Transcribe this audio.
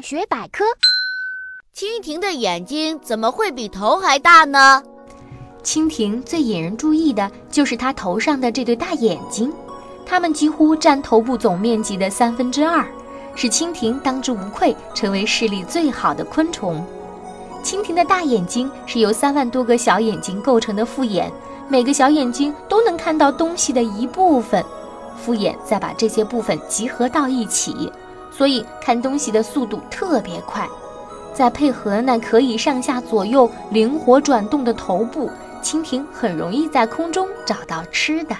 学百科。蜻蜓的眼睛怎么会比头还大呢？蜻蜓最引人注意的就是它头上的这对大眼睛，它们几乎占头部总面积的三分之二，使蜻蜓当之无愧成为视力最好的昆虫。蜻蜓的大眼睛是由三万多个小眼睛构成的复眼，每个小眼睛都能看到东西的一部分，复眼再把这些部分集合到一起，所以看东西的速度特别快。再配合那可以上下左右灵活转动的头部，蜻蜓很容易在空中找到吃的。